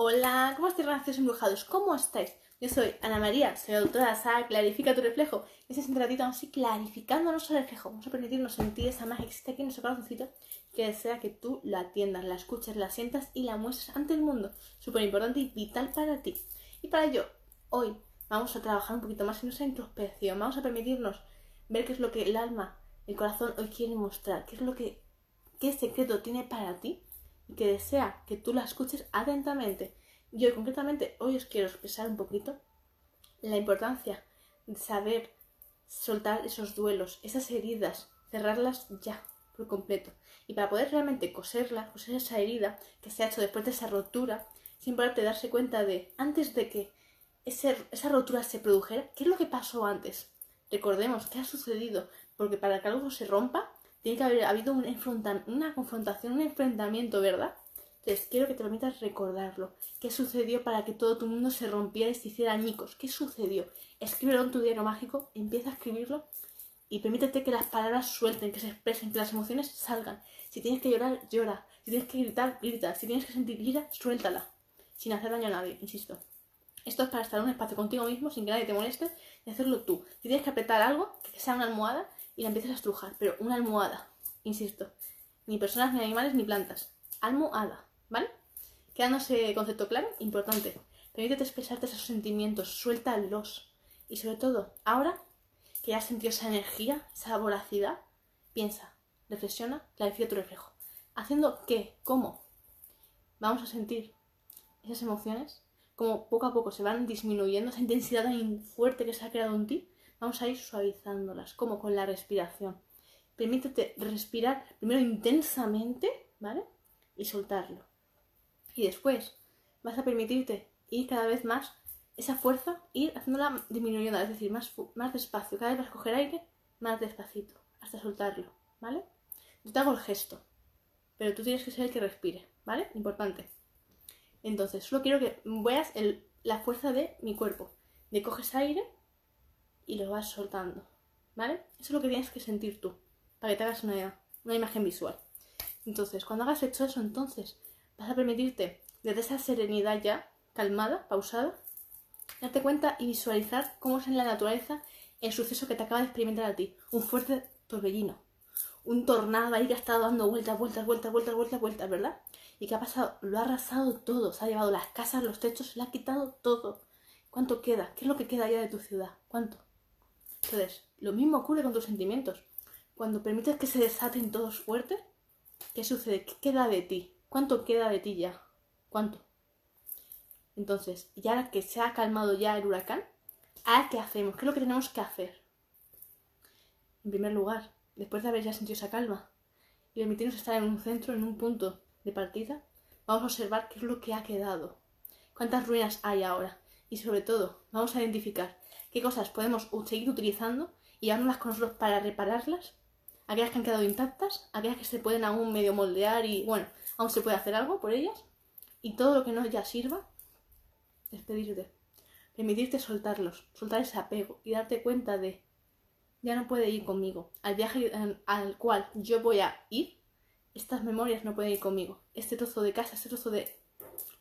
Hola, ¿cómo estáis, graciosos embrujados? ¿Cómo estáis? Yo soy Ana María, soy autora de Clarifica tu reflejo. Y este es un ratito así clarificando nuestro reflejo. Vamos a permitirnos sentir esa magia que existe aquí en nuestro corazoncito que desea que tú la atiendas, la escuches, la sientas y la muestres ante el mundo. Súper importante y vital para ti. Y para ello, hoy vamos a trabajar un poquito más en nuestra introspección. Vamos a permitirnos ver qué es lo que el alma, el corazón hoy quiere mostrar, qué es lo que, qué secreto tiene para ti y que desea que tú la escuches atentamente. Yo concretamente hoy os quiero expresar un poquito la importancia de saber soltar esos duelos, esas heridas, cerrarlas ya por completo. Y para poder realmente coserla, coser esa herida que se ha hecho después de esa rotura, sin poderte darse cuenta de, antes de que esa rotura se produjera, ¿qué es lo que pasó antes? Recordemos qué ha sucedido, porque para que algo se rompa, tiene que haber habido un una confrontación, un enfrentamiento, ¿verdad? Entonces, quiero que te permitas recordarlo. ¿Qué sucedió para que todo tu mundo se rompiera y se hiciera añicos? ¿Qué sucedió? Escríbelo en tu diario mágico, empieza a escribirlo y permítete que las palabras suelten, que se expresen, que las emociones salgan. Si tienes que llorar, llora. Si tienes que gritar, grita. Si tienes que sentir ira, suéltala. Sin hacer daño a nadie, insisto. Esto es para estar en un espacio contigo mismo sin que nadie te moleste y hacerlo tú. Si tienes que apretar algo, que sea una almohada, y la empieces a estrujar, pero una almohada, insisto. Ni personas, ni animales, ni plantas. Almohada, ¿vale? Quedándose concepto claro, importante. Permítete expresarte esos sentimientos, suéltalos. Y sobre todo, ahora que ya has sentido esa energía, esa voracidad, piensa, reflexiona, clarifica tu reflejo. ¿Haciendo qué? ¿Cómo? Vamos a sentir esas emociones, como poco a poco se van disminuyendo, esa intensidad tan fuerte que se ha creado en ti, vamos a ir suavizándolas, como con la respiración. Permítete respirar primero intensamente, ¿vale? Y soltarlo. Y después vas a permitirte ir cada vez más esa fuerza, ir haciéndola disminuyendo, es decir, más, más despacio. Cada vez vas a coger aire más despacito, hasta soltarlo, ¿vale? Yo te hago el gesto, pero tú tienes que ser el que respire, ¿vale? Importante. Entonces, solo quiero que veas la fuerza de mi cuerpo. De coges aire y lo vas soltando. ¿Vale? Eso es lo que tienes que sentir tú, para que te hagas una, una imagen visual. Entonces, cuando hagas hecho eso, entonces vas a permitirte, desde esa serenidad ya, calmada, pausada, darte cuenta y visualizar cómo es en la naturaleza el suceso que te acaba de experimentar a ti. Un fuerte torbellino. Un tornado ahí que ha estado dando vueltas, vueltas, vueltas, vueltas, vueltas, vueltas, ¿verdad? Y que ha pasado, lo ha arrasado todo. Se ha llevado las casas, los techos, se le ha quitado todo. ¿Cuánto queda? ¿Qué es lo que queda ya de tu ciudad? ¿Cuánto? Entonces, lo mismo ocurre con tus sentimientos. Cuando permites que se desaten todos fuertes, ¿qué sucede? ¿Qué queda de ti? ¿Cuánto queda de ti ya? ¿Cuánto? Entonces, ya que se ha calmado ya el huracán, ¿a qué hacemos? ¿Qué es lo que tenemos que hacer? En primer lugar, después de haber ya sentido esa calma y permitirnos estar en un centro, en un punto de partida, vamos a observar qué es lo que ha quedado, cuántas ruinas hay ahora y sobre todo vamos a identificar qué cosas podemos seguir utilizando y llevárnoslas con nosotros para repararlas, aquellas que han quedado intactas, aquellas que se pueden aún medio moldear y bueno, aún se puede hacer algo por ellas, y todo lo que no ya sirva, despedirte, permitirte soltarlos, soltar ese apego y darte cuenta de ya no puede ir conmigo, al viaje al cual yo voy a ir, estas memorias no pueden ir conmigo, este trozo de casa, este trozo de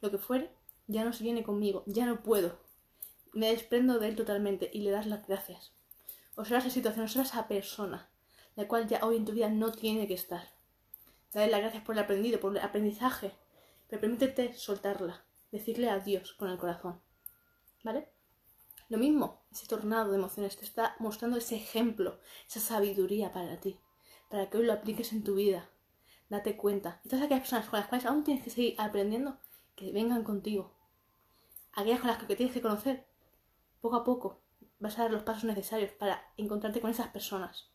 lo que fuere, ya no se viene conmigo, ya no puedo, me desprendo de él totalmente y le das las gracias. Observa esa situación, observa esa persona, la cual ya hoy en tu vida no tiene que estar. Dale las gracias por el aprendido, por el aprendizaje, pero permítete soltarla, decirle adiós con el corazón. ¿Vale? Lo mismo, ese tornado de emociones te está mostrando ese ejemplo, esa sabiduría para ti, para que hoy lo apliques en tu vida. Date cuenta. Y todas aquellas personas con las cuales aún tienes que seguir aprendiendo, que vengan contigo. Aquellas con las que tienes que conocer, poco a poco vas a dar los pasos necesarios para encontrarte con esas personas.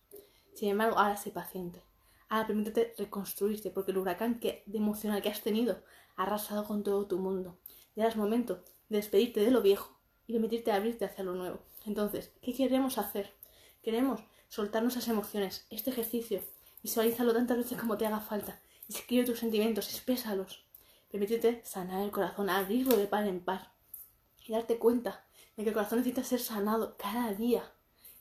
Sin embargo, ahora sé paciente. Ahora permítete reconstruirte, porque el huracán que, de emocional que has tenido ha arrasado con todo tu mundo. Ya es momento de despedirte de lo viejo y permitirte abrirte hacia lo nuevo. Entonces, ¿qué queremos hacer? Queremos soltar nuestras emociones. Este ejercicio, visualízalo tantas veces como te haga falta. Escribe tus sentimientos, exprésalos. Permítete sanar el corazón, abrirlo de par en par y darte cuenta de que el corazón necesita ser sanado cada día,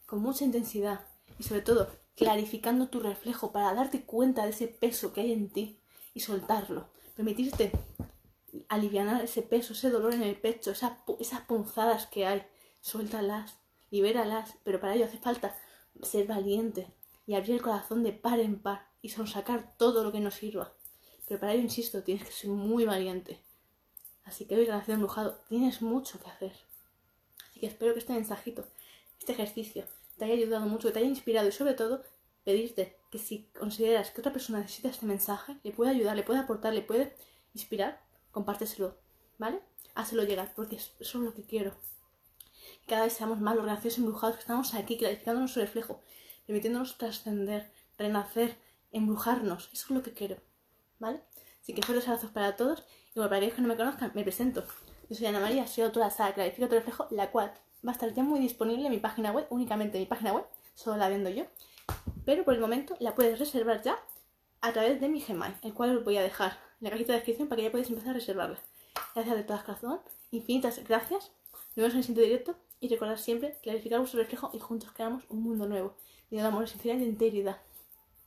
con mucha intensidad y sobre todo clarificando tu reflejo para darte cuenta de ese peso que hay en ti y soltarlo, permitirte aliviar ese peso, ese dolor en el pecho, esas punzadas que hay. Suéltalas, libéralas, pero para ello hace falta ser valiente y abrir el corazón de par en par y sonsacar todo lo que nos sirva. Pero para ello, insisto, tienes que ser muy valiente. Así que hoy, Relación Embrujado, tienes mucho que hacer. Así que espero que este mensajito, este ejercicio, te haya ayudado mucho, que te haya inspirado y sobre todo pedirte que si consideras que otra persona necesita este mensaje, le puede ayudar, le puede aportar, le puede inspirar, compárteselo, ¿vale? Hazlo llegar, porque eso es lo que quiero. Cada vez seamos más los graciosos embrujados que estamos aquí, clarificando nuestro reflejo, permitiéndonos trascender, renacer, embrujarnos. Eso es lo que quiero, ¿vale? Así que fuertes abrazos para todos. Bueno, para aquellos que no me conozcan, me presento. Yo soy Ana María, soy autora de Sala Clarifica tu reflejo, la cual va a estar ya muy disponible en mi página web, únicamente en mi página web, solo la vendo yo. Pero por el momento la puedes reservar ya a través de mi Gmail, el cual os voy a dejar en la cajita de descripción para que ya podáis empezar a reservarla. Gracias de todas corazón, infinitas gracias. Nos vemos en el siguiente directo y recordad siempre clarificar vuestro reflejo y juntos creamos un mundo nuevo, lleno de amor, sinceridad y integridad.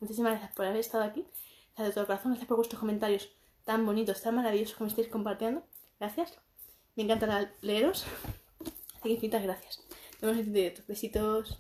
Muchísimas gracias por haber estado aquí. Gracias de todo corazón, gracias por vuestros comentarios tan bonitos, tan maravillosos me estáis compartiendo. Gracias. Me encanta leeros. Así que infinitas gracias. Nos vemos en directo. Besitos.